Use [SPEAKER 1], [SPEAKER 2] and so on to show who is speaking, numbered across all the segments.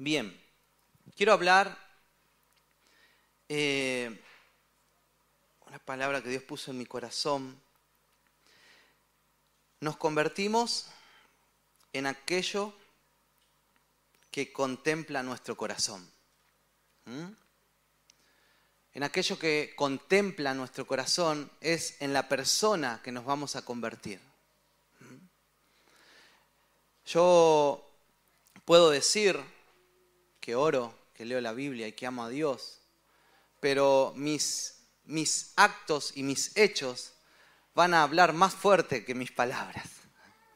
[SPEAKER 1] Bien, quiero hablar eh, una palabra que Dios puso en mi corazón. Nos convertimos en aquello que contempla nuestro corazón. En aquello que contempla nuestro corazón es en la persona que nos vamos a convertir. Yo puedo decir que oro, que leo la Biblia y que amo a Dios, pero mis, mis actos y mis hechos van a hablar más fuerte que mis palabras,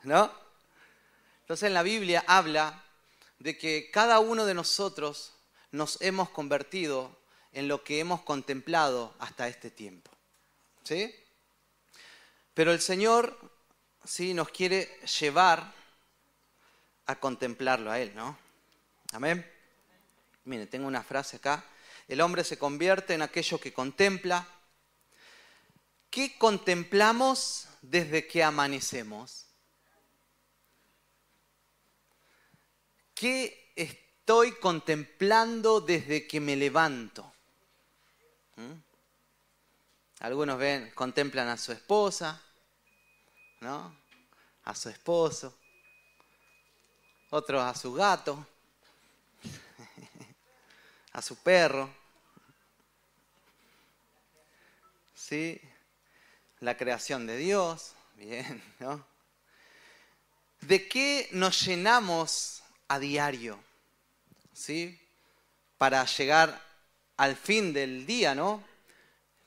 [SPEAKER 1] ¿no? Entonces en la Biblia habla de que cada uno de nosotros nos hemos convertido en lo que hemos contemplado hasta este tiempo. ¿Sí? Pero el Señor sí nos quiere llevar a contemplarlo a Él, ¿no? Amén. Mire, tengo una frase acá. El hombre se convierte en aquello que contempla. ¿Qué contemplamos desde que amanecemos? ¿Qué estoy contemplando desde que me levanto? ¿Mm? Algunos ven, contemplan a su esposa, ¿no? A su esposo. Otros a su gato a su perro. ¿Sí? La creación de Dios. Bien, ¿no? ¿De qué nos llenamos a diario? ¿Sí? Para llegar al fin del día, ¿no?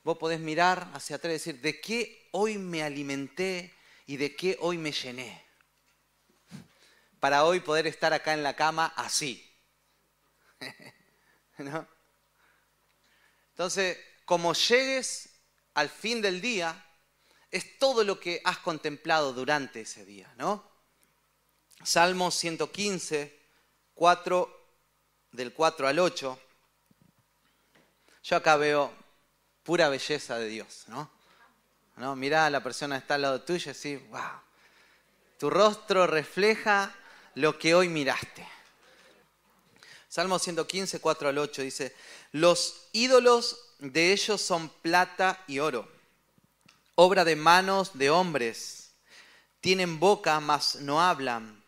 [SPEAKER 1] Vos podés mirar hacia atrás y decir, ¿de qué hoy me alimenté y de qué hoy me llené? Para hoy poder estar acá en la cama así. ¿no? Entonces, como llegues al fin del día, es todo lo que has contemplado durante ese día, ¿no? Salmo 115, 4, del 4 al 8. Yo acá veo pura belleza de Dios, ¿no? ¿No? Mirá a la persona que está al lado tuyo y decís, wow, tu rostro refleja lo que hoy miraste. Salmo 115, 4 al 8 dice, los ídolos de ellos son plata y oro, obra de manos de hombres. Tienen boca, mas no hablan.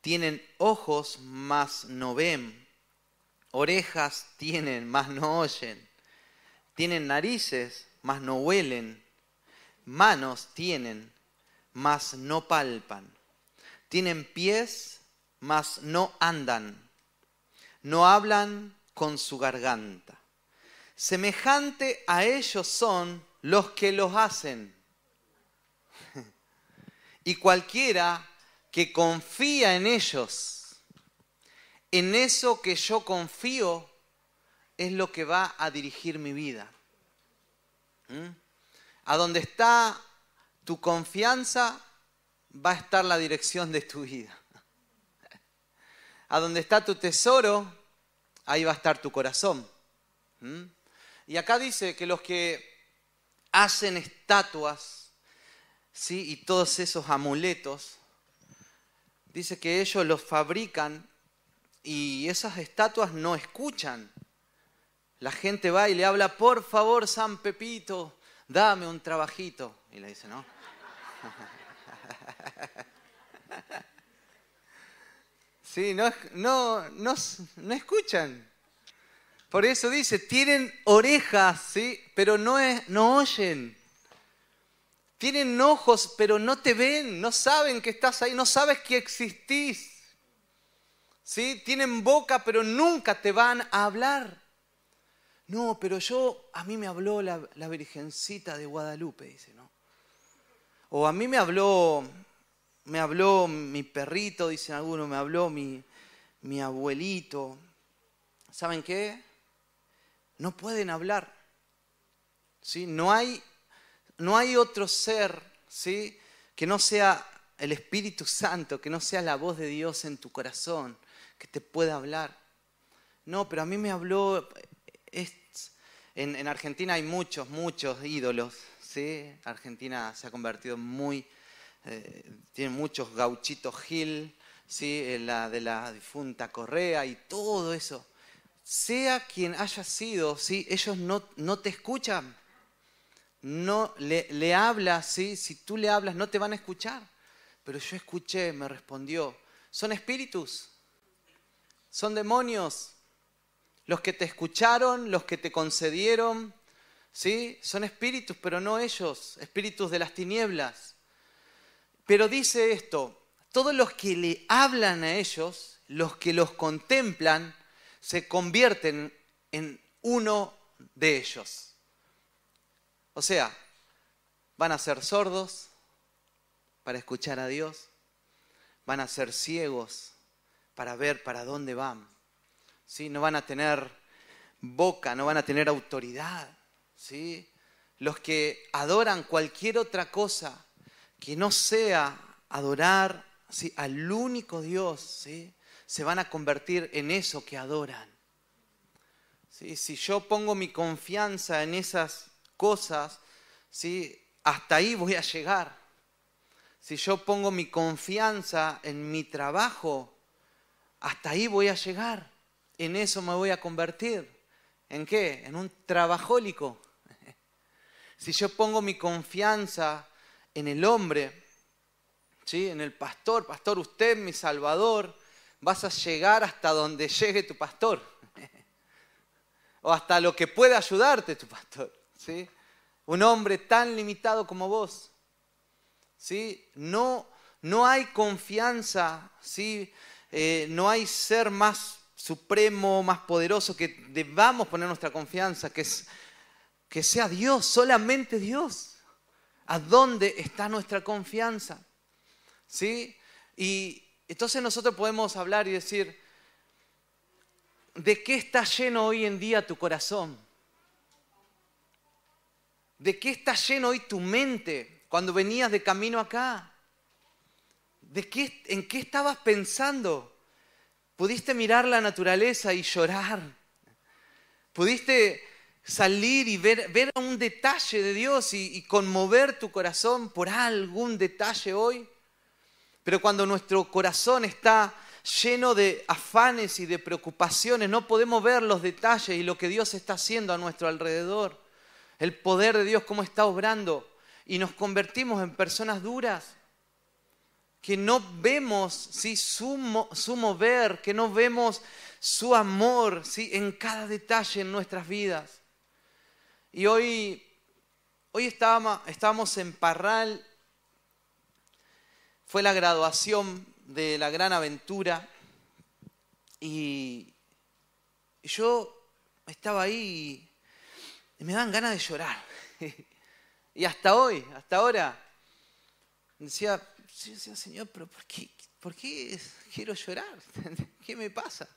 [SPEAKER 1] Tienen ojos, mas no ven. Orejas tienen, mas no oyen. Tienen narices, mas no huelen. Manos tienen, mas no palpan. Tienen pies, mas no andan no hablan con su garganta. Semejante a ellos son los que los hacen. Y cualquiera que confía en ellos, en eso que yo confío, es lo que va a dirigir mi vida. ¿Mm? A donde está tu confianza, va a estar la dirección de tu vida. A donde está tu tesoro, ahí va a estar tu corazón. ¿Mm? Y acá dice que los que hacen estatuas, ¿sí? Y todos esos amuletos, dice que ellos los fabrican y esas estatuas no escuchan. La gente va y le habla, por favor, San Pepito, dame un trabajito. Y le dice, no. Sí, no, no, no, escuchan. Por eso dice, tienen orejas, ¿sí? pero no, es, no oyen. Tienen ojos, pero no te ven, no saben que estás ahí, no sabes que existís. ¿Sí? Tienen boca, pero nunca te van a hablar. No, pero yo, a mí me habló la, la Virgencita de Guadalupe, dice, ¿no? O a mí me habló me habló mi perrito, dicen algunos, me habló mi, mi abuelito. ¿Saben qué? No pueden hablar. ¿sí? No, hay, no hay otro ser ¿sí? que no sea el Espíritu Santo, que no sea la voz de Dios en tu corazón, que te pueda hablar. No, pero a mí me habló... en, en, Argentina hay muchos, muchos ídolos. ¿sí? Argentina se ha convertido muy eh, tiene muchos gauchitos Gil, ¿sí? la de la difunta Correa y todo eso. Sea quien haya sido, ¿sí? ellos no, no te escuchan. No le, le hablas, ¿sí? si tú le hablas no te van a escuchar. Pero yo escuché, me respondió, son espíritus, son demonios. Los que te escucharon, los que te concedieron, ¿sí? Son espíritus, pero no ellos, espíritus de las tinieblas. Pero dice esto, todos los que le hablan a ellos, los que los contemplan, se convierten en uno de ellos. O sea, van a ser sordos para escuchar a Dios, van a ser ciegos para ver para dónde van, ¿sí? no van a tener boca, no van a tener autoridad. ¿sí? Los que adoran cualquier otra cosa que no sea adorar al único Dios, ¿sí? se van a convertir en eso que adoran. ¿Sí? Si yo pongo mi confianza en esas cosas, ¿sí? hasta ahí voy a llegar. Si yo pongo mi confianza en mi trabajo, hasta ahí voy a llegar. En eso me voy a convertir. ¿En qué? En un trabajólico. Si yo pongo mi confianza en el hombre, ¿sí? en el pastor, pastor, usted mi salvador, vas a llegar hasta donde llegue tu pastor. o hasta lo que pueda ayudarte tu pastor. ¿sí? Un hombre tan limitado como vos. ¿sí? No, no hay confianza, ¿sí? Eh, no hay ser más supremo, más poderoso que debamos poner nuestra confianza, que es que sea Dios, solamente Dios. ¿A dónde está nuestra confianza? ¿Sí? Y entonces nosotros podemos hablar y decir, ¿de qué está lleno hoy en día tu corazón? ¿De qué está lleno hoy tu mente cuando venías de camino acá? ¿De qué, ¿En qué estabas pensando? ¿Pudiste mirar la naturaleza y llorar? ¿Pudiste salir y ver, un detalle de Dios y, conmover tu corazón por algún detalle hoy. Pero cuando nuestro corazón está lleno de afanes y de preocupaciones, no podemos ver los detalles y lo que Dios está haciendo a nuestro alrededor. El poder de Dios, cómo está obrando. Y nos convertimos en personas duras, que no vemos ¿sí? su, su mover, que no vemos su amor ¿sí? en cada detalle en nuestras vidas. Y hoy, hoy estábamos, en Parral, fue la graduación de la gran aventura y yo estaba ahí y me dan ganas de llorar. Y hasta hoy, hasta ahora, decía, decía Señor, pero ¿por qué, ¿por qué quiero llorar? ¿Qué me pasa?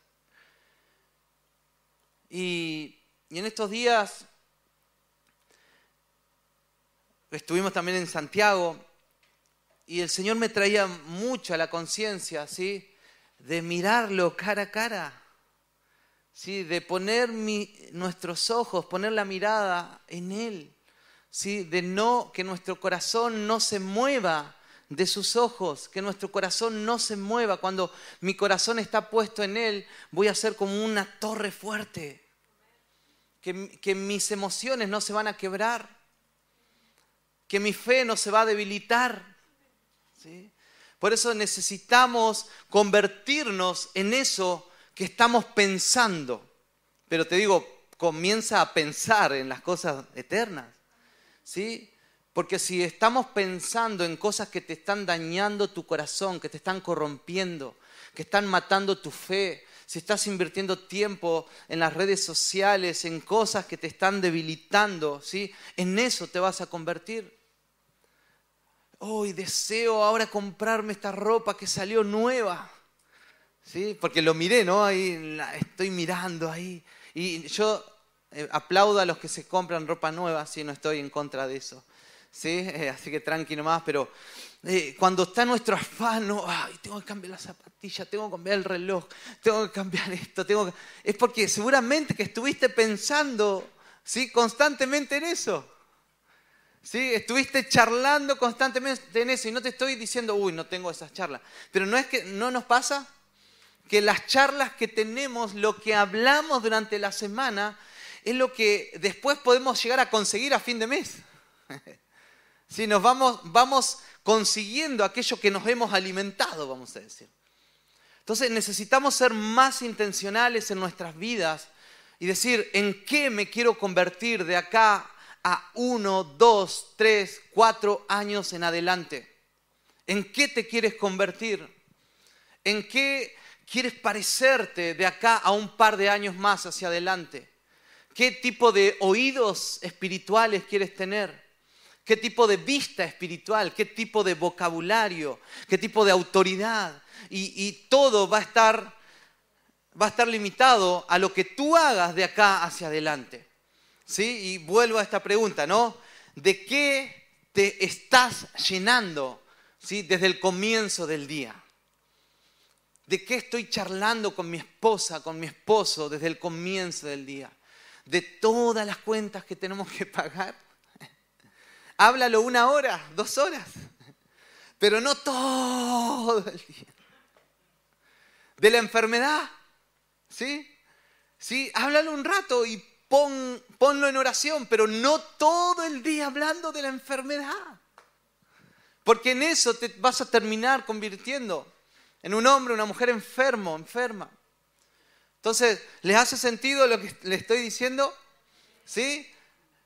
[SPEAKER 1] Y, y en estos días estuvimos también en Santiago y el Señor me traía mucho a la conciencia, ¿sí? De mirarlo cara a cara, ¿sí? De poner nuestros ojos, poner la mirada en Él, ¿sí? De no, que nuestro corazón no se mueva de sus ojos, que nuestro corazón no se mueva. Cuando mi corazón está puesto en Él, voy a ser como una torre fuerte, que, que mis emociones no se van a quebrar que mi fe no se va a debilitar. Por eso necesitamos convertirnos en eso que estamos pensando. Pero te digo, comienza a pensar en las cosas eternas. ¿Sí? Porque si estamos pensando en cosas que te están dañando tu corazón, que te están corrompiendo, que están matando tu fe, si estás invirtiendo tiempo en las redes sociales, en cosas que te están debilitando, ¿sí? En eso te vas a convertir hoy deseo ahora comprarme esta ropa que salió nueva. ¿Sí? Porque lo miré, ¿no? Ahí estoy mirando ahí. Y yo eh, aplaudo a los que se compran ropa nueva, si no estoy en contra de eso. ¿Sí? Eh, así que tranqui nomás, pero eh, cuando está nuestro afán, Ay, tengo que cambiar la zapatilla, tengo que cambiar el reloj, tengo que cambiar esto, tengo es porque seguramente que estuviste pensando ¿sí? constantemente en eso. ¿Sí? Estuviste charlando constantemente en eso y no te estoy diciendo, uy, no tengo esas charlas. Pero no es que no nos pasa que las charlas que tenemos, lo que hablamos durante la semana, es lo que después podemos llegar a conseguir a fin de mes. Si nos vamos, vamos consiguiendo aquello que nos hemos alimentado, vamos a decir. Entonces necesitamos ser más intencionales en nuestras vidas y decir, ¿en qué me quiero convertir de acá a uno, dos, tres, cuatro años en adelante? ¿En qué te quieres convertir? ¿En qué quieres parecerte de acá a un par de años más hacia adelante? ¿Qué tipo de oídos espirituales quieres tener? ¿Qué tipo de vista espiritual? ¿Qué tipo de vocabulario? ¿Qué tipo de autoridad? Y, todo va a estar va a estar limitado a lo que tú hagas de acá hacia adelante. ¿Sí? Y vuelvo a esta pregunta, ¿no? ¿De qué te estás llenando ¿sí? desde el comienzo del día? ¿De qué estoy charlando con mi esposa, con mi esposo desde el comienzo del día? ¿De todas las cuentas que tenemos que pagar? Háblalo una hora, dos horas, pero no todo el día. De la enfermedad, ¿sí? Sí, háblalo un rato y pon, ponlo en oración, pero no todo el día hablando de la enfermedad. Porque en eso te vas a terminar convirtiendo en un hombre, una mujer enfermo, enferma. Entonces, ¿les hace sentido lo que le estoy diciendo? ¿Sí?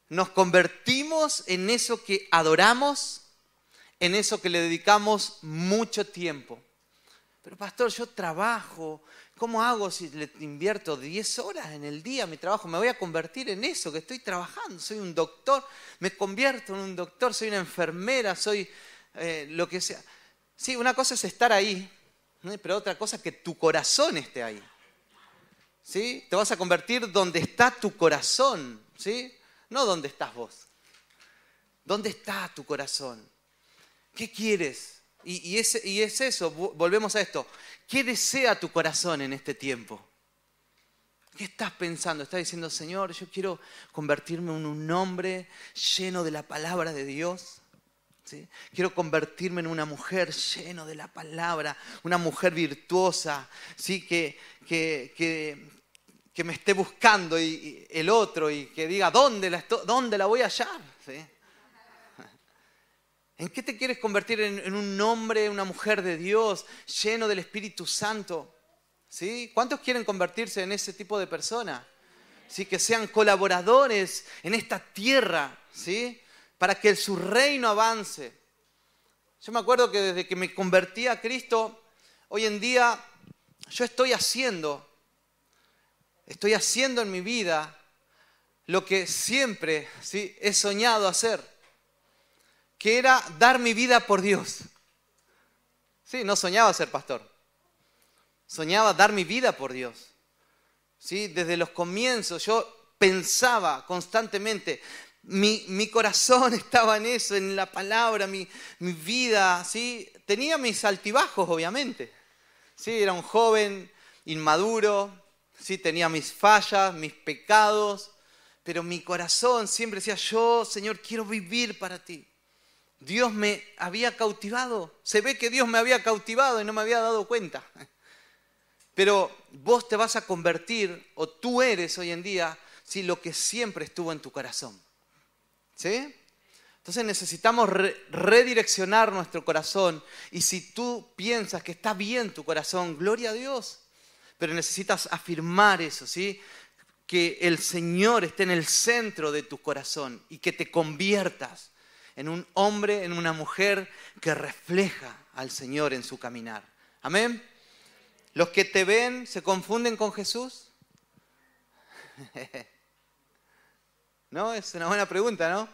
[SPEAKER 1] Nos convertimos en eso que adoramos, en eso que le dedicamos mucho tiempo. Pero pastor, yo trabajo, ¿cómo hago si le invierto 10 horas en el día a mi trabajo? Me voy a convertir en eso que estoy trabajando. Soy un doctor, me convierto en un doctor, soy una enfermera, soy eh, lo que sea. Sí, una cosa es estar ahí, pero otra cosa es que tu corazón esté ahí. ¿Sí? Te vas a convertir donde está tu corazón, ¿sí? No donde estás vos. ¿Dónde está tu corazón? ¿Qué quieres? Y, es, eso, volvemos a esto. ¿Qué desea tu corazón en este tiempo? ¿Qué estás pensando? Estás diciendo, Señor, yo quiero convertirme en un hombre lleno de la palabra de Dios. Quiero convertirme en una mujer lleno de la palabra, una mujer virtuosa, ¿sí? que, que, que, me esté buscando y, el otro y que diga, ¿dónde la, dónde la voy a hallar? ¿En qué te quieres convertir? ¿En, un hombre, una mujer de Dios, lleno del Espíritu Santo? ¿Sí? ¿Cuántos quieren convertirse en ese tipo de persona? ¿Sí? Que sean colaboradores en esta tierra, ¿sí? para que su reino avance. Yo me acuerdo que desde que me convertí a Cristo, hoy en día yo estoy haciendo, estoy haciendo en mi vida lo que siempre ¿sí? he soñado hacer, que era dar mi vida por Dios. Sí, no soñaba ser pastor, soñaba dar mi vida por Dios. ¿Sí? Desde los comienzos yo pensaba constantemente, mi, corazón estaba en eso, en la palabra, mi, vida, ¿sí? Tenía mis altibajos, obviamente. ¿sí? Era un joven inmaduro, ¿sí? tenía mis fallas, mis pecados, pero mi corazón siempre decía, yo, Señor, quiero vivir para ti. Dios me había cautivado. Se ve que Dios me había cautivado y no me había dado cuenta. Pero vos te vas a convertir, o tú eres hoy en día, si lo que siempre estuvo en tu corazón. ¿Sí? Entonces necesitamos redireccionar nuestro corazón. Y si tú piensas que está bien tu corazón, gloria a Dios. Pero necesitas afirmar eso, ¿sí? Que el Señor esté en el centro de tu corazón y que te conviertas en un hombre, en una mujer que refleja al Señor en su caminar. Amén. Los que te ven se confunden con Jesús. ¿No? Es una buena pregunta, ¿no?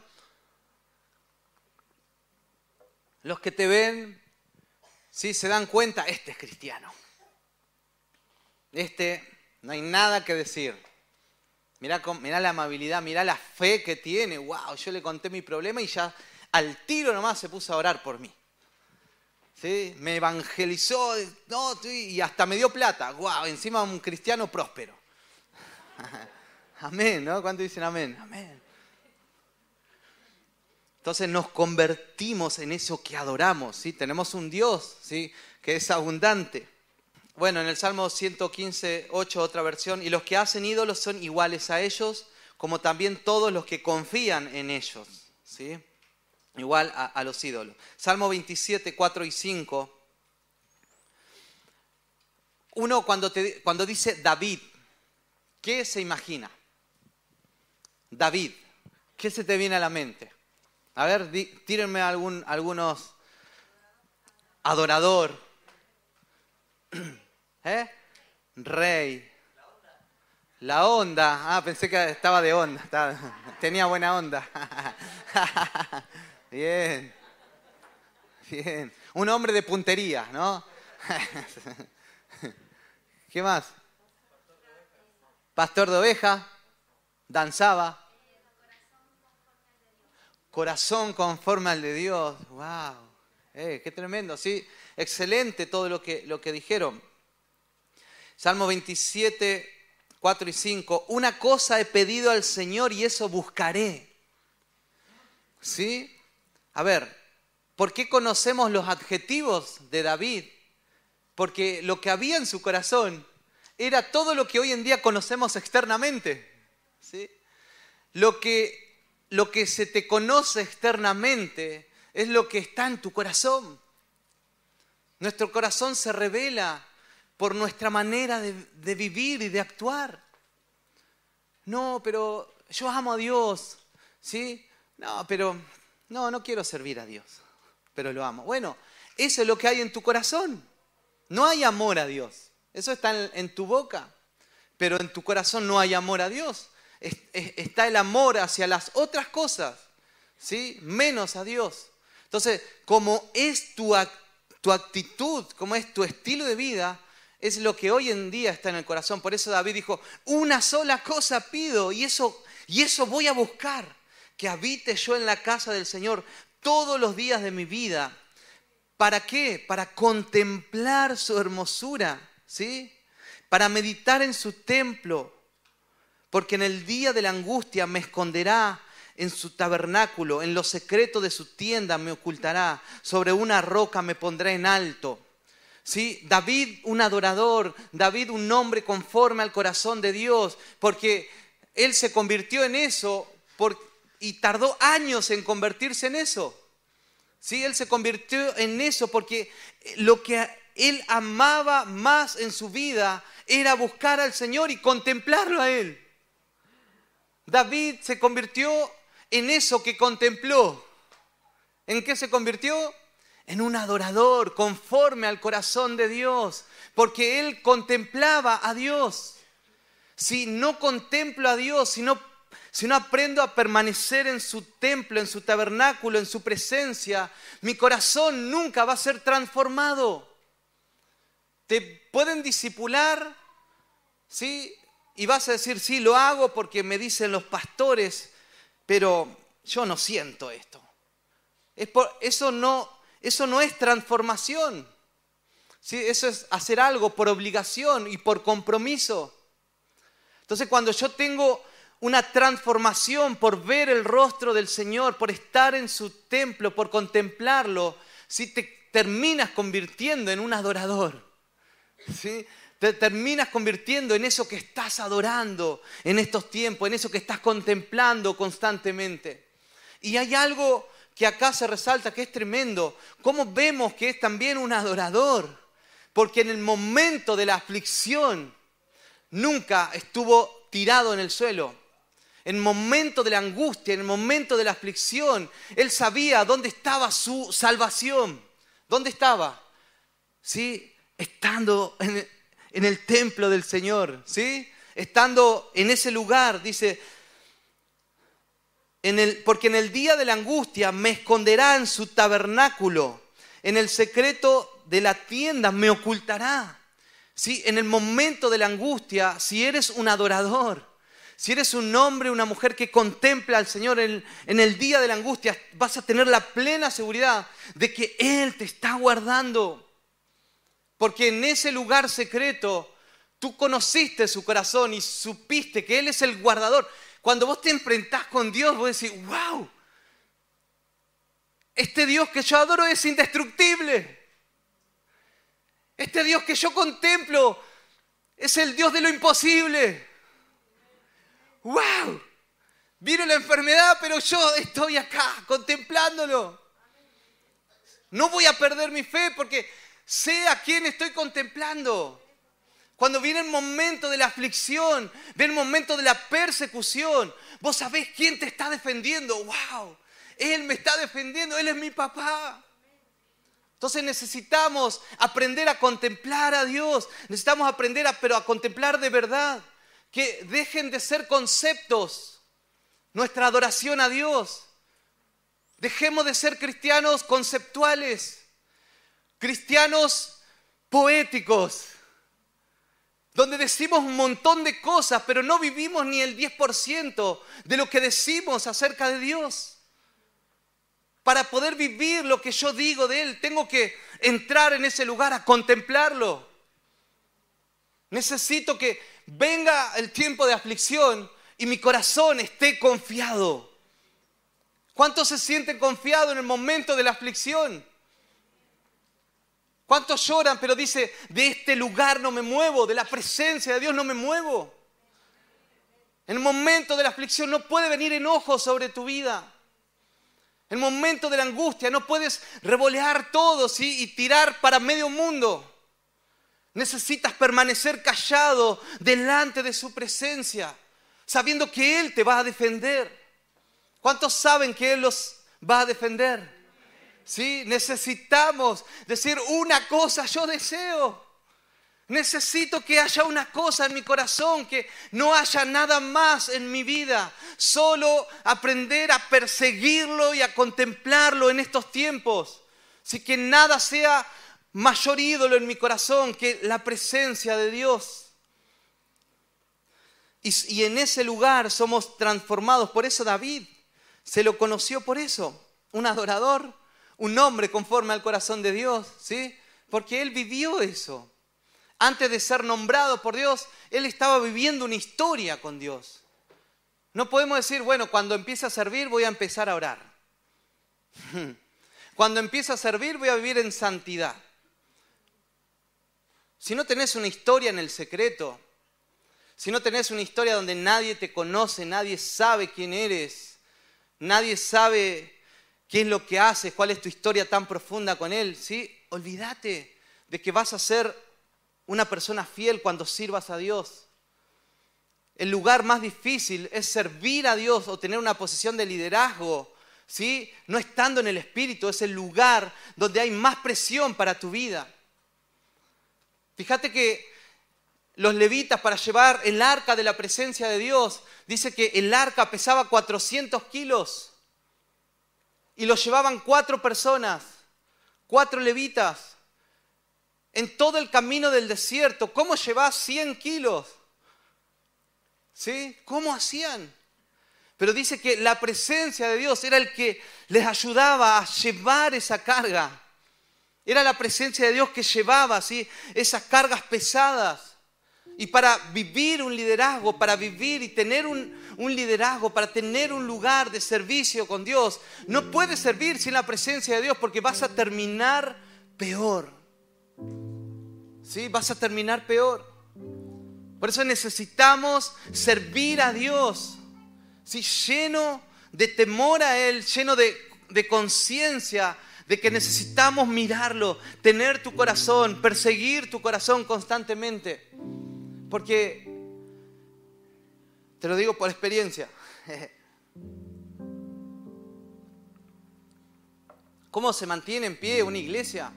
[SPEAKER 1] Los que te ven, sí, se dan cuenta, este es cristiano. Este, no hay nada que decir. Mirá, la amabilidad, mirá la fe que tiene. Wow, yo le conté mi problema y ya al tiro nomás se puso a orar por mí. ¿Sí? Me evangelizó y hasta me dio plata. Wow, encima un cristiano próspero. Amén, ¿no? ¿Cuántos dicen amén? Amén. Entonces nos convertimos en eso que adoramos, ¿sí? Tenemos un Dios, ¿sí? Que es abundante. Bueno, en el Salmo 115, 8, otra versión, y los que hacen ídolos son iguales a ellos, como también todos los que confían en ellos, ¿sí? Igual a, los ídolos. Salmo 27, 4 y 5. Uno cuando, te, cuando dice David, ¿qué se imagina? David, ¿qué se te viene a la mente? A ver, tírenme algún, algunos. Adorador. ¿Eh? Rey. La onda. Ah, pensé que estaba de onda. tenía buena onda. Bien. Bien. Un hombre de puntería, ¿no? ¿Qué más? Pastor de oveja. Danzaba. Corazón conforme al de Dios. ¡Wow! Eh, ¡Qué tremendo! Sí, excelente todo lo que, lo que dijeron. Salmo 27, 4 y 5. Una cosa he pedido al Señor y eso buscaré. ¿Sí? A ver, ¿por qué conocemos los adjetivos de David? Porque lo que había en su corazón era todo lo que hoy en día conocemos externamente. ¿Sí? Lo que lo que se te conoce externamente es lo que está en tu corazón. Nuestro corazón se revela por nuestra manera de, vivir y de actuar. No, pero yo amo a Dios, ¿sí? No, pero no, no quiero servir a Dios, pero lo amo. Bueno, eso es lo que hay en tu corazón. No hay amor a Dios. Eso está en, tu boca, pero en tu corazón no hay amor a Dios está el amor hacia las otras cosas, ¿sí? menos a Dios. Entonces, como es tu, tu actitud, como es tu estilo de vida, es lo que hoy en día está en el corazón. Por eso David dijo, una sola cosa pido y eso, y eso voy a buscar, que habite yo en la casa del Señor todos los días de mi vida. ¿Para qué? Para contemplar su hermosura, ¿sí? Para meditar en su templo, porque en el día de la angustia me esconderá en su tabernáculo, en lo secreto de su tienda me ocultará, sobre una roca me pondrá en alto. ¿Sí? David un adorador, David un hombre conforme al corazón de Dios, porque él se convirtió en eso y tardó años en convertirse en eso. ¿Sí? Él se convirtió en eso porque lo que él amaba más en su vida era buscar al Señor y contemplarlo a Él. David se convirtió en eso que contempló. ¿En qué se convirtió? En un adorador conforme al corazón de Dios, porque él contemplaba a Dios. Si no contemplo a Dios, si no, si no aprendo a permanecer en su templo, en su tabernáculo, en su presencia, mi corazón nunca va a ser transformado. Te pueden disipular, ¿sí? Y vas a decir, sí, lo hago porque me dicen los pastores, pero yo no siento esto. eso, no, eso no es transformación. ¿sí? Eso es hacer algo por obligación y por compromiso. Entonces cuando yo tengo una transformación por ver el rostro del Señor, por estar en su templo, por contemplarlo, si te terminas convirtiendo en un adorador. ¿sí? te terminas convirtiendo en eso que estás adorando en estos tiempos, en eso que estás contemplando constantemente. Y hay algo que acá se resalta que es tremendo. ¿Cómo vemos que es también un adorador? Porque en el momento de la aflicción nunca estuvo tirado en el suelo. En el momento de la angustia, en el momento de la aflicción, él sabía dónde estaba su salvación. ¿Dónde estaba? ¿Sí? Estando en, el templo del Señor, ¿sí? Estando en ese lugar, dice, porque en el día de la angustia me esconderá en su tabernáculo, en el secreto de la tienda me ocultará. ¿Sí? En el momento de la angustia, si eres un adorador, si eres un hombre, una mujer que contempla al Señor en, el día de la angustia, vas a tener la plena seguridad de que Él te está guardando. Porque en ese lugar secreto tú conociste su corazón y supiste que Él es el guardador. Cuando vos te enfrentás con Dios, vos decís, wow, Este Dios que yo adoro es indestructible. Este Dios que yo contemplo es el Dios de lo imposible. ¡Wow! Vino la enfermedad, pero yo estoy acá contemplándolo. No voy a perder mi fe porque sé a quién estoy contemplando. Cuando viene el momento de la aflicción, viene el momento de la persecución, vos sabés quién te está defendiendo. ¡Wow! Él me está defendiendo, Él es mi papá. Entonces necesitamos aprender a contemplar a Dios, necesitamos aprender a, pero a contemplar de verdad, que dejen de ser conceptos nuestra adoración a Dios. Dejemos de ser cristianos conceptuales, cristianos poéticos, donde decimos un montón de cosas, pero no vivimos ni el 10% de lo que decimos acerca de Dios. Para poder vivir lo que yo digo de Él, tengo que entrar en ese lugar a contemplarlo. Necesito que venga el tiempo de aflicción y mi corazón esté confiado. ¿Cuántos se sienten confiados en el momento de la aflicción? ¿Cuántos lloran pero dice, de este lugar no me muevo, de la presencia de Dios no me muevo? En el momento de la aflicción no puede venir enojo sobre tu vida. En el momento de la angustia no puedes revolear todo y tirar para medio mundo. Necesitas permanecer callado delante de su presencia, sabiendo que Él te va a defender. ¿Cuántos saben que Él los va a defender? ¿Sí? Necesitamos decir una cosa, yo deseo. Necesito que haya una cosa en mi corazón, que no haya nada más en mi vida. Solo aprender a perseguirlo y a contemplarlo en estos tiempos. Así que nada sea mayor ídolo en mi corazón que la presencia de Dios. Y, en ese lugar somos transformados. Por eso David se lo conoció por eso. Un adorador un hombre conforme al corazón de Dios, ¿sí? Porque él vivió eso. Antes de ser nombrado por Dios, él estaba viviendo una historia con Dios. No podemos decir, bueno, cuando empiece a servir voy a empezar a orar. Cuando empiece a servir voy a vivir en santidad. Si no tenés una historia en el secreto, si no tenés una historia donde nadie te conoce, nadie sabe quién eres, nadie sabe qué es lo que haces, cuál es tu historia tan profunda con Él, ¿sí? Olvídate de que vas a ser una persona fiel cuando sirvas a Dios. El lugar más difícil es servir a Dios o tener una posición de liderazgo, ¿sí? No estando en el Espíritu, es el lugar donde hay más presión para tu vida. Fíjate que los levitas para llevar el arca de la presencia de Dios, dice que el arca pesaba 400 kilos y lo llevaban cuatro personas, cuatro levitas, en todo el camino del desierto. ¿Cómo llevas 100 kilos? ¿Sí? ¿Cómo hacían? Pero dice que la presencia de Dios era el que les ayudaba a llevar esa carga. Era la presencia de Dios que llevaba ¿sí? esas cargas pesadas. Y para vivir un liderazgo, para vivir y tener un, liderazgo, para tener un lugar de servicio con Dios, no puedes servir sin la presencia de Dios porque vas a terminar peor. ¿Sí? Vas a terminar peor. Por eso necesitamos servir a Dios, ¿sí? lleno de temor a Él, lleno de, de conciencia de que necesitamos mirarlo, tener tu corazón, perseguir tu corazón constantemente. Porque, te lo digo por experiencia, ¿cómo se mantiene en pie una iglesia?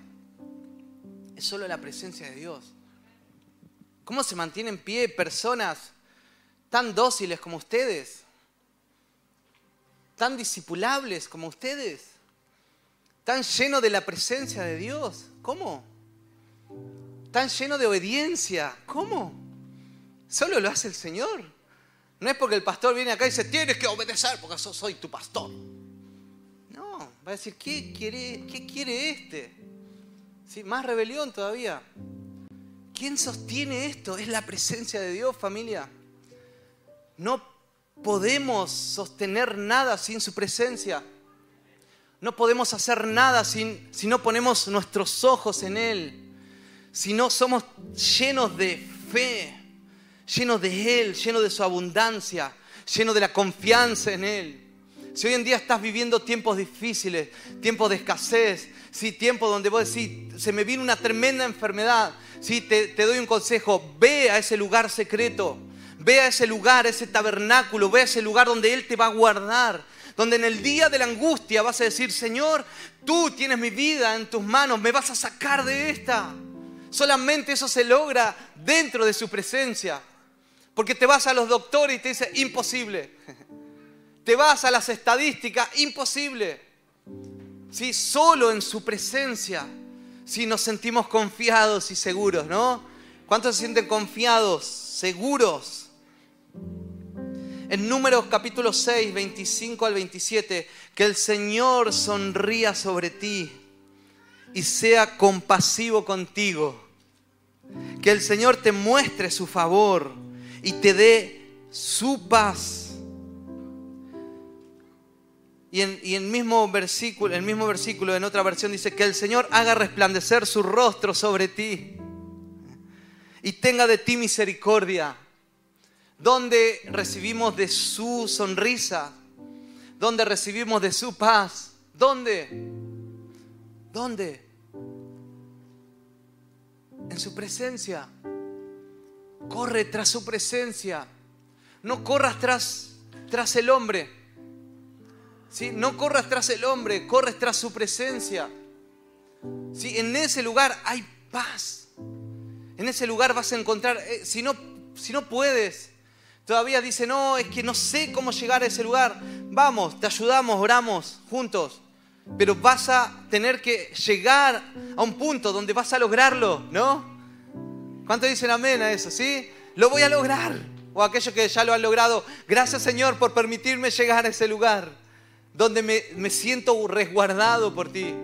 [SPEAKER 1] Es solo la presencia de Dios. ¿Cómo se mantiene en pie personas tan dóciles como ustedes? Tan discipulables como ustedes? Tan llenos de la presencia de Dios. ¿Cómo? Tan lleno de obediencia. ¿Cómo? Solo lo hace el Señor. No es porque el pastor viene acá y dice, tienes que obedecer porque yo soy tu pastor. No, va a decir, ¿qué quiere, qué quiere este? ¿Sí? Más rebelión todavía. ¿Quién sostiene esto? Es la presencia de Dios, familia. No podemos sostener nada sin su presencia. No podemos hacer nada si, si no ponemos nuestros ojos en Él, si no somos llenos de fe, llenos de Él, llenos de su abundancia, llenos de la confianza en Él. Si hoy en día estás viviendo tiempos difíciles, tiempos de escasez, si tiempos donde vos decís, se me viene una tremenda enfermedad, si te, te doy un consejo, ve a ese lugar secreto, ve a ese lugar, ese tabernáculo, ve a ese lugar donde Él te va a guardar, donde en el día de la angustia vas a decir, Señor, tú tienes mi vida en tus manos, me vas a sacar de esta. Solamente eso se logra dentro de su presencia. Porque te vas a los doctores y te dice, imposible. Te vas a las estadísticas, imposible. Si solo en su presencia, si nos sentimos confiados y seguros, ¿no? ¿Cuántos se sienten confiados, seguros? En Números capítulo 6, 25 al 27, que el Señor sonría sobre ti y sea compasivo contigo. Que el Señor te muestre su favor y te dé su paz y en, el mismo versículo, el mismo versículo, en otra versión, dice que el Señor haga resplandecer su rostro sobre ti y tenga de ti misericordia. Donde recibimos de su sonrisa, donde recibimos de su paz. ¿Dónde? ¿Dónde? En su presencia. Corre tras su presencia. No corras tras, tras el hombre. No corras tras el hombre, corres tras su presencia. ¿Sí? En ese lugar hay paz. En ese lugar vas a encontrar, eh, si, no, si no puedes, todavía dice, no, es que no sé cómo llegar a ese lugar. Vamos, te ayudamos, oramos juntos. Pero vas a tener que llegar a un punto donde vas a lograrlo, ¿no? ¿Cuánto dicen amén a eso? ¿Sí? Lo voy a lograr. O aquellos que ya lo han logrado, gracias Señor por permitirme llegar a ese lugar donde me, siento resguardado por ti.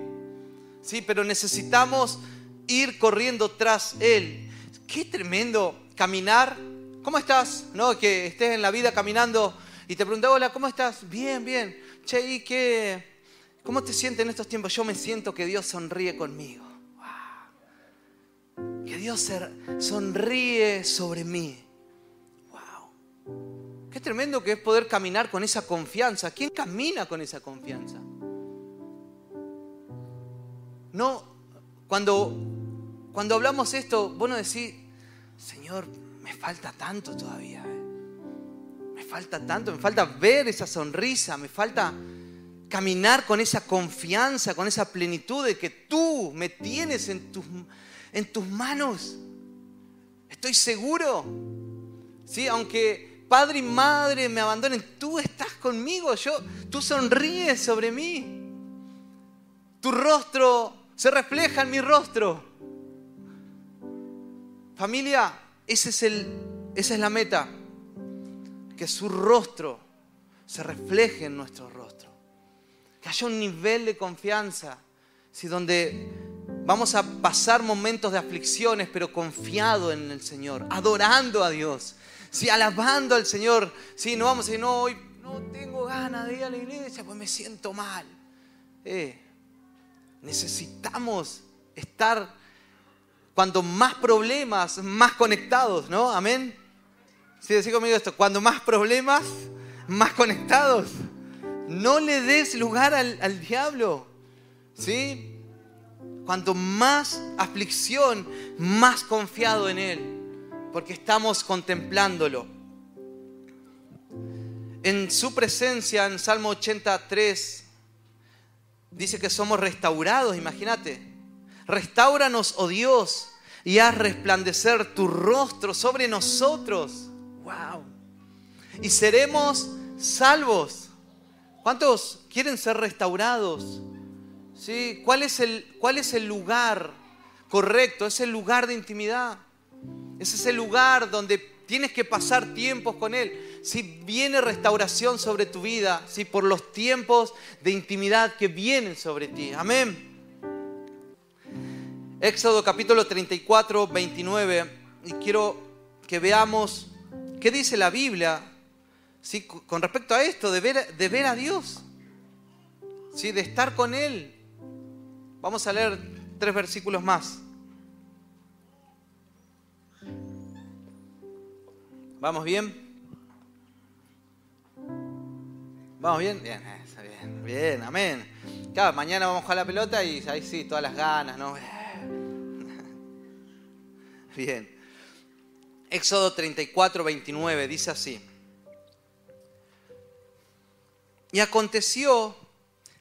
[SPEAKER 1] Sí, pero necesitamos ir corriendo tras Él. Qué tremendo caminar. ¿Cómo estás? ¿No? Que estés en la vida caminando y te pregunto, hola, ¿cómo estás? Bien, bien. Che, ¿y qué? ¿Cómo te sientes en estos tiempos? Yo me siento que Dios sonríe conmigo. Que Dios sonríe sobre mí. Qué tremendo que es poder caminar con esa confianza. ¿Quién camina con esa confianza? No, cuando, cuando hablamos esto, vos no decís, Señor, me falta tanto todavía. Eh. Me falta tanto, me falta ver esa sonrisa, me falta caminar con esa confianza, con esa plenitud de que tú me tienes en tus, en tus manos. Estoy seguro. Sí, aunque padre y madre me abandonen, tú estás conmigo, yo, tú sonríes sobre mí. Tu rostro se refleja en mi rostro. Familia, ese es el, esa es la meta. Que su rostro se refleje en nuestro rostro. Que haya un nivel de confianza, si donde vamos a pasar momentos de aflicciones, pero confiado en el Señor, adorando a Dios, si alabando al Señor, si no vamos a decir, no, hoy no tengo ganas de ir a la iglesia, pues me siento mal. Eh, necesitamos estar cuando más problemas, más conectados, ¿no? Amén. Si decís conmigo esto, cuando más problemas, más conectados. No le des lugar al, al diablo, ¿sí? Cuanto más aflicción, más confiado en Él porque estamos contemplándolo. En su presencia, en Salmo 83, dice que somos restaurados, imagínate. Restauranos, oh Dios, y haz resplandecer tu rostro sobre nosotros. ¡Wow! Y seremos salvos. ¿Cuántos quieren ser restaurados? ¿Sí? ¿Cuál, es el, ¿Cuál es el lugar correcto? Es el lugar de intimidad. Ese es el lugar donde tienes que pasar tiempos con Él. Si viene restauración sobre tu vida, si por los tiempos de intimidad que vienen sobre ti. Amén. Éxodo capítulo 34, 29. Y quiero que veamos qué dice la Biblia ¿sí? con respecto a esto, de ver, de ver a Dios. ¿sí? de estar con Él. Vamos a leer tres versículos más. ¿Vamos bien? ¿Vamos bien? Bien, eh, bien, bien, amén. Claro, mañana vamos a jugar la pelota y ahí sí, todas las ganas, ¿no? Bien. Éxodo 34, 29 dice así. Y aconteció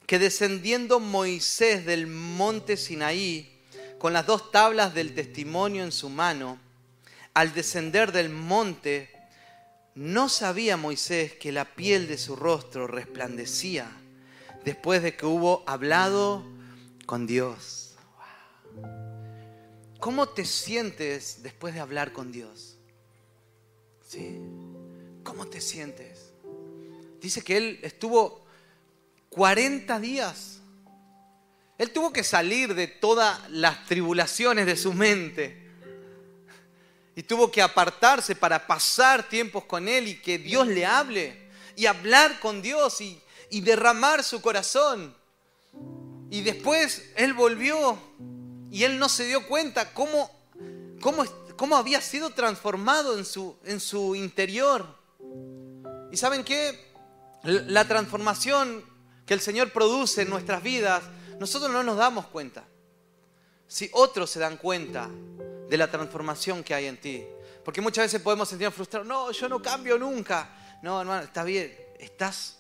[SPEAKER 1] que descendiendo Moisés del monte Sinaí, con las dos tablas del testimonio en su mano, al descender del monte, no sabía Moisés que la piel de su rostro resplandecía después de que hubo hablado con Dios. ¿Cómo te sientes después de hablar con Dios? ¿Sí? ¿Cómo te sientes? Dice que él estuvo 40 días. Él tuvo que salir de todas las tribulaciones de su mente. Y tuvo que apartarse para pasar tiempos con Él y que Dios le hable. Y hablar con Dios y, y derramar su corazón. Y después Él volvió y él no se dio cuenta cómo, cómo, cómo había sido transformado en su, en su interior. ¿Y saben qué? La transformación que el Señor produce en nuestras vidas, nosotros no nos damos cuenta. Si otros se dan cuenta de la transformación que hay en ti. Porque muchas veces podemos sentirnos frustrados. No, yo no cambio nunca. No, hermano, está bien. Estás,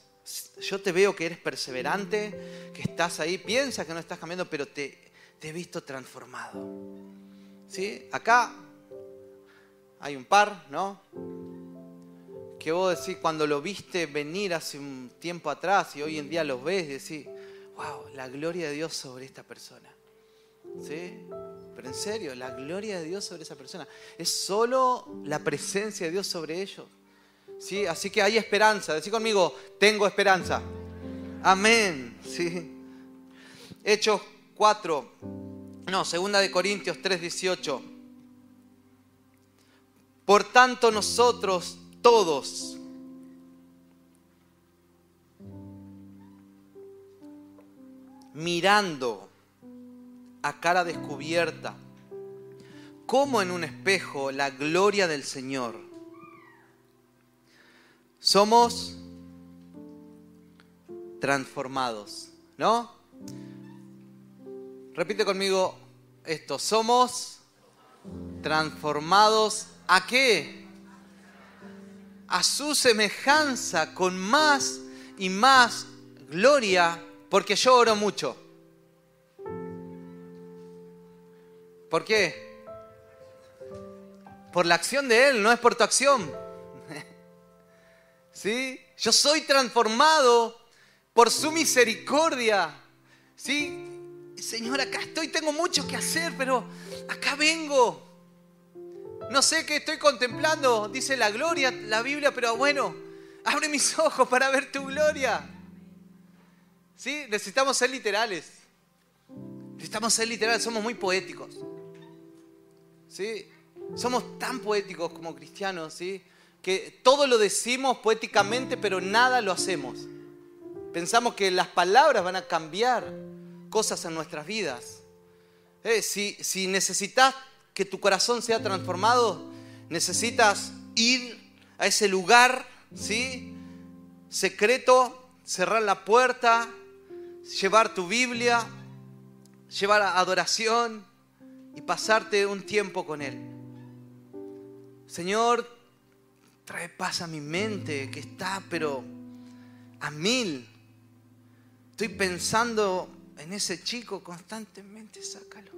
[SPEAKER 1] yo te veo que eres perseverante, que estás ahí. Piensa que no estás cambiando, pero te, te he visto transformado. ¿Sí? Acá hay un par, ¿no? Que vos decís, cuando lo viste venir hace un tiempo atrás y hoy en día lo ves, decís, wow, la gloria de Dios sobre esta persona. ¿Sí? Pero en serio, la gloria de Dios sobre esa persona. Es solo la presencia de Dios sobre ellos. ¿Sí? Así que hay esperanza. Decí conmigo, tengo esperanza. Amén. ¿Sí? Hechos 4, no, segunda de Corintios 3, 18. Por tanto nosotros todos, mirando a cara descubierta, como en un espejo, la gloria del Señor, somos transformados, ¿no? Repite conmigo esto. Somos transformados a qué? A su semejanza con más y más gloria, porque yo oro mucho. ¿Por qué? Por la acción de Él, no es por tu acción. ¿Sí? Yo soy transformado por su misericordia. ¿Sí? Señor, acá estoy, tengo mucho que hacer, pero acá vengo. No sé qué estoy contemplando, dice la gloria, la Biblia, pero bueno, abre mis ojos para ver tu gloria. ¿Sí? Necesitamos ser literales. Necesitamos ser literales, somos muy poéticos. ¿Sí? Somos tan poéticos como cristianos, ¿sí? Que todo lo decimos poéticamente, pero nada lo hacemos. Pensamos que las palabras van a cambiar cosas en nuestras vidas. Eh, si, si necesitas que tu corazón sea transformado, necesitas ir a ese lugar, ¿sí? Secreto, cerrar la puerta, llevar tu Biblia, llevar adoración y pasarte un tiempo con Él. Señor, trae paz a mi mente que está, pero a mil. Estoy pensando en ese chico constantemente, sácalo.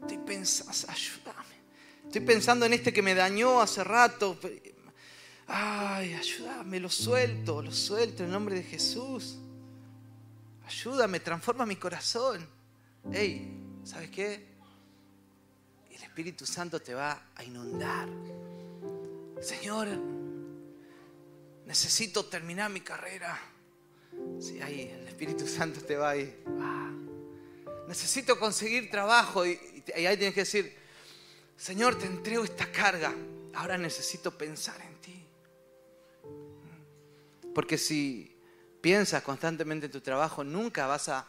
[SPEAKER 1] Estoy pensando, ayúdame. Estoy pensando en este que me dañó hace rato. Ay, ayúdame, lo suelto, lo suelto en nombre de Jesús. Ayúdame, transforma mi corazón. Hey, ¿sabes qué? El Espíritu Santo te va a inundar. Señor, necesito terminar mi carrera. Sí, ahí el Espíritu Santo te va ahí. Necesito conseguir trabajo y, ahí tienes que decir, Señor, te entrego esta carga. Ahora necesito pensar en ti. Porque si piensas constantemente en tu trabajo, nunca vas a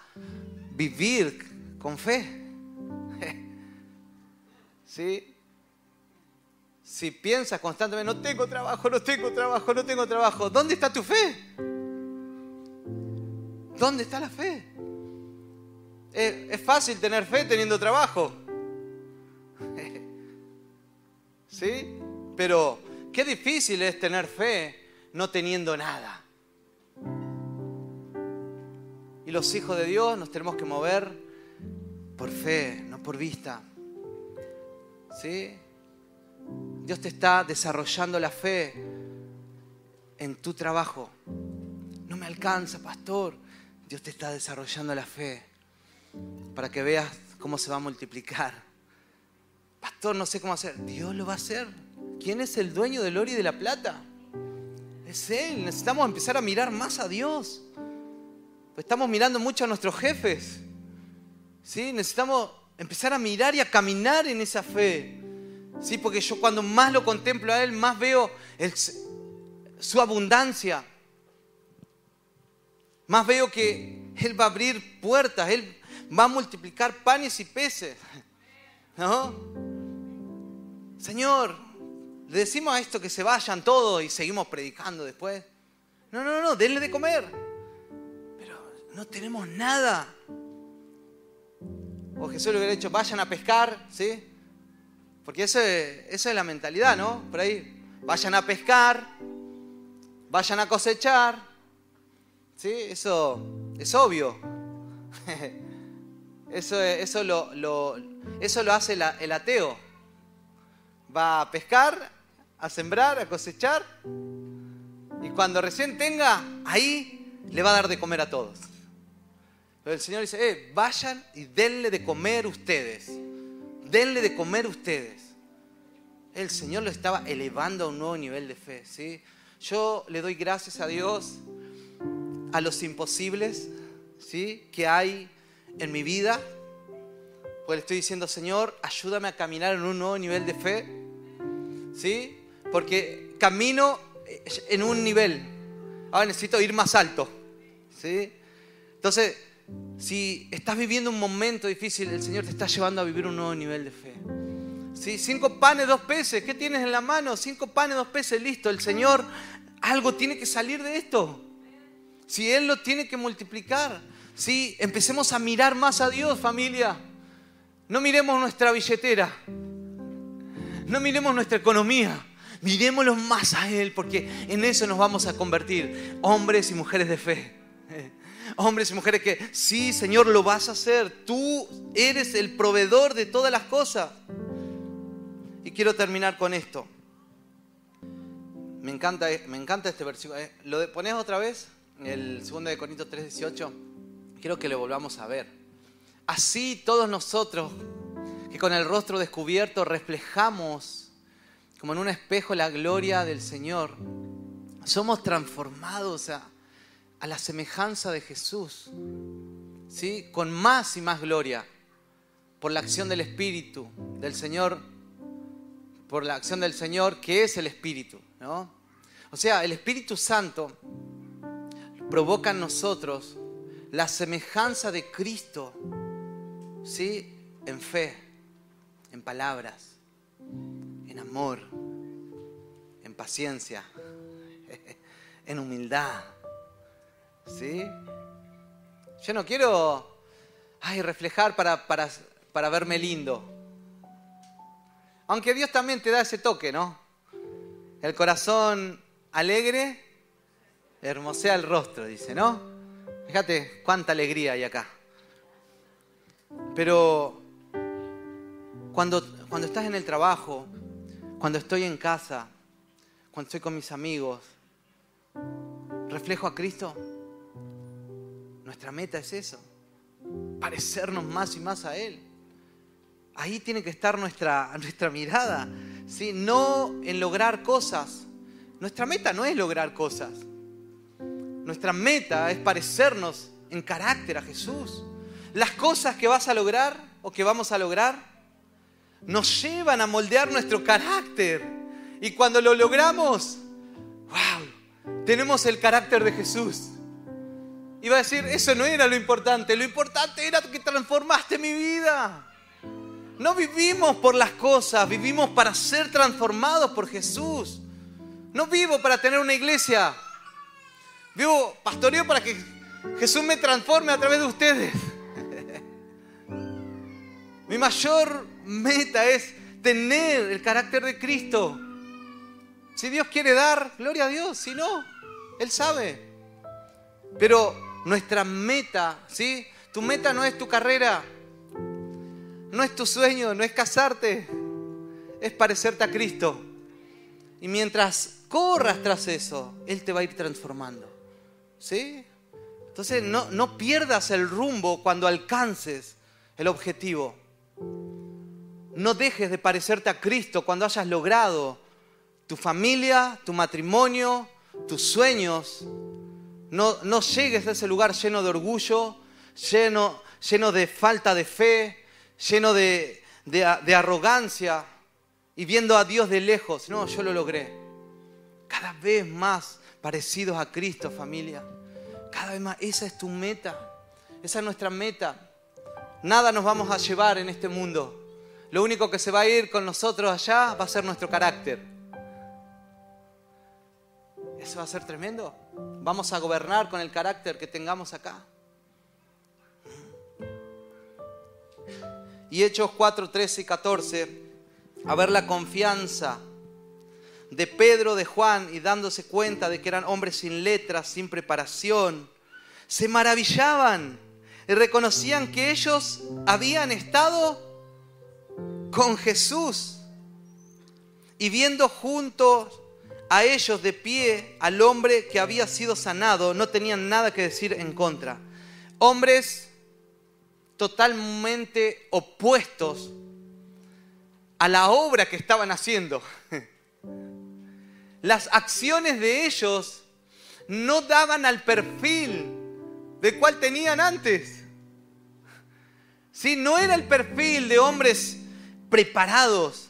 [SPEAKER 1] vivir con fe. ¿Sí? Si piensas constantemente, no tengo trabajo, no tengo trabajo, no tengo trabajo, ¿dónde está tu fe? ¿Dónde está la fe? Es, fácil tener fe teniendo trabajo. ¿Sí? Pero qué difícil es tener fe no teniendo nada. Y los hijos de Dios nos tenemos que mover por fe, no por vista. ¿Sí? Dios te está desarrollando la fe en tu trabajo. No me alcanza, pastor. Dios te está desarrollando la fe para que veas cómo se va a multiplicar. Pastor, no sé cómo hacer. Dios lo va a hacer. ¿Quién es el dueño del oro y de la plata? Es Él. Necesitamos empezar a mirar más a Dios. Estamos mirando mucho a nuestros jefes. ¿Sí? Necesitamos empezar a mirar y a caminar en esa fe. ¿Sí? Porque yo cuando más lo contemplo a Él, más veo su abundancia. Más veo que Él va a abrir puertas, Él va a multiplicar panes y peces. ¿No? Señor, le decimos a esto que se vayan todos y seguimos predicando después. No, no, no, denle de comer. Pero no tenemos nada. O Jesús le hubiera dicho, vayan a pescar, ¿sí? Porque eso es, eso es la mentalidad, ¿no? Por ahí, vayan a pescar, vayan a cosechar, ¿Sí? Eso es obvio. Eso, eso, lo, eso lo hace el ateo. Va a pescar, a sembrar, a cosechar. Y cuando recién tenga, ahí le va a dar de comer a todos. Pero el Señor dice, eh, vayan y denle de comer ustedes. Denle de comer ustedes. El Señor lo estaba elevando a un nuevo nivel de fe. ¿sí? Yo le doy gracias a Dios a los imposibles ¿sí? que hay en mi vida. Pues le estoy diciendo, Señor, ayúdame a caminar en un nuevo nivel de fe. ¿Sí? Porque camino en un nivel. Ahora necesito ir más alto. ¿Sí? Entonces, si estás viviendo un momento difícil, el Señor te está llevando a vivir un nuevo nivel de fe. ¿Sí? Cinco panes, dos peces. ¿Qué tienes en la mano? Cinco panes, dos peces. Listo. El Señor, algo tiene que salir de esto si Él lo tiene que multiplicar. Si empecemos a mirar más a Dios, familia. No miremos nuestra billetera. No miremos nuestra economía. Miremoslo más a Él, porque en eso nos vamos a convertir. Hombres y mujeres de fe. Hombres y mujeres que, sí, Señor, lo vas a hacer. Tú eres el proveedor de todas las cosas. Y quiero terminar con esto. Me encanta, me encanta este versículo. Eh, ¿Lo pones otra vez? El 2 de Corintios 3:18, quiero que lo volvamos a ver. Así todos nosotros, que con el rostro descubierto reflejamos como en un espejo la gloria del Señor, somos transformados a, a la semejanza de Jesús, ¿sí? con más y más gloria, por la acción del Espíritu del Señor, por la acción del Señor que es el Espíritu. ¿no? O sea, el Espíritu Santo provoca en nosotros la semejanza de Cristo, ¿sí? En fe, en palabras, en amor, en paciencia, en humildad, ¿sí? Yo no quiero ay, reflejar para, para, para verme lindo. Aunque Dios también te da ese toque, ¿no? El corazón alegre hermosea el rostro, dice, ¿no? Fíjate cuánta alegría hay acá. Pero cuando, cuando estás en el trabajo, cuando estoy en casa, cuando estoy con mis amigos, reflejo a Cristo. Nuestra meta es eso, parecernos más y más a Él. Ahí tiene que estar nuestra, nuestra mirada, ¿sí? no en lograr cosas. Nuestra meta no es lograr cosas. Nuestra meta es parecernos en carácter a Jesús. Las cosas que vas a lograr o que vamos a lograr nos llevan a moldear nuestro carácter. Y cuando lo logramos, wow, tenemos el carácter de Jesús. Iba a decir, eso no era lo importante, lo importante era que transformaste mi vida. No vivimos por las cosas, vivimos para ser transformados por Jesús. No vivo para tener una iglesia. Vivo pastoreo para que Jesús me transforme a través de ustedes. Mi mayor meta es tener el carácter de Cristo. Si Dios quiere dar, gloria a Dios. Si no, Él sabe. Pero nuestra meta, ¿sí? Tu meta no es tu carrera, no es tu sueño, no es casarte, es parecerte a Cristo. Y mientras corras tras eso, Él te va a ir transformando. ¿Sí? Entonces no, no pierdas el rumbo cuando alcances el objetivo. No dejes de parecerte a Cristo cuando hayas logrado tu familia, tu matrimonio, tus sueños. No, no llegues a ese lugar lleno de orgullo, lleno, lleno de falta de fe, lleno de, de, arrogancia y viendo a Dios de lejos. No, yo lo logré. Cada vez más parecidos a Cristo, familia. Cada vez más. Esa es tu meta. Esa es nuestra meta. Nada nos vamos a llevar en este mundo. Lo único que se va a ir con nosotros allá va a ser nuestro carácter. Eso va a ser tremendo. Vamos a gobernar con el carácter que tengamos acá. Y Hechos 4, 13 y 14, a ver la confianza de Pedro, de Juan, y dándose cuenta de que eran hombres sin letras, sin preparación, se maravillaban y reconocían que ellos habían estado con Jesús. Y viendo juntos a ellos de pie al hombre que había sido sanado, no tenían nada que decir en contra. Hombres totalmente opuestos a la obra que estaban haciendo. Las acciones de ellos no daban al perfil de cual tenían antes. Si no era el perfil de hombres preparados,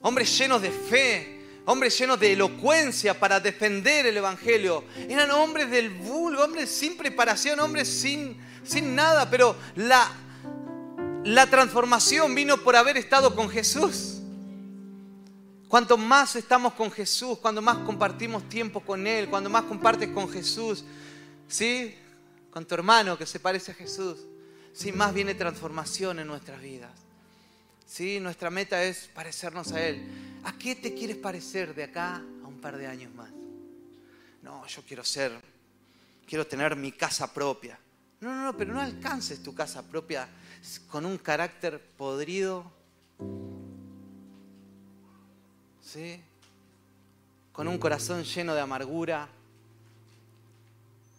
[SPEAKER 1] hombres llenos de fe, hombres llenos de elocuencia para defender el Evangelio. Eran hombres del vulgo, hombres sin preparación, hombres sin sin nada, pero la, la transformación vino por haber estado con Jesús. Cuanto más estamos con Jesús, cuando más compartimos tiempo con Él, cuando más compartes con Jesús, ¿sí? Con tu hermano que se parece a Jesús, ¿sí? Más viene transformación en nuestras vidas. ¿Sí? Nuestra meta es parecernos a Él. ¿A qué te quieres parecer de acá a un par de años más? No, yo quiero ser, quiero tener mi casa propia. No, no, no, pero no alcances tu casa propia con un carácter podrido. ¿Sí? Con un corazón lleno de amargura.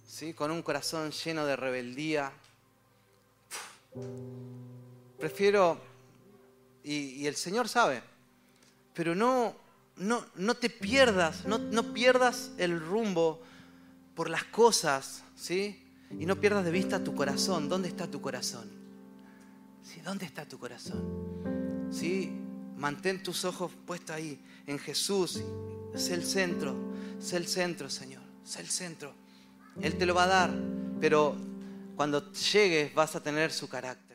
[SPEAKER 1] ¿Sí? Con un corazón lleno de rebeldía. Prefiero, y, el Señor sabe, pero no, no, no te pierdas, no, no pierdas el rumbo por las cosas, ¿sí? Y no pierdas de vista tu corazón. ¿Dónde está tu corazón? ¿Sí? ¿Dónde está tu corazón? ¿Sí? Mantén tus ojos puestos ahí, en Jesús. Sé el centro, sé el centro, Señor. Sé el centro. Él te lo va a dar, pero cuando llegues vas a tener su carácter.